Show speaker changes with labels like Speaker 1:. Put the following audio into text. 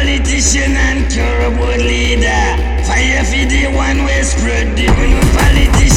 Speaker 1: politician and corrupt leader. Fire for the one we spread the we politician.